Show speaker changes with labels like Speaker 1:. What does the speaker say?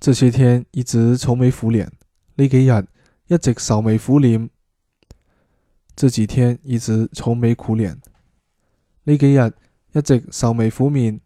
Speaker 1: 这些天一直愁眉苦脸呢几日一直愁眉苦脸。这几天一直愁眉苦脸呢几日一直愁眉苦面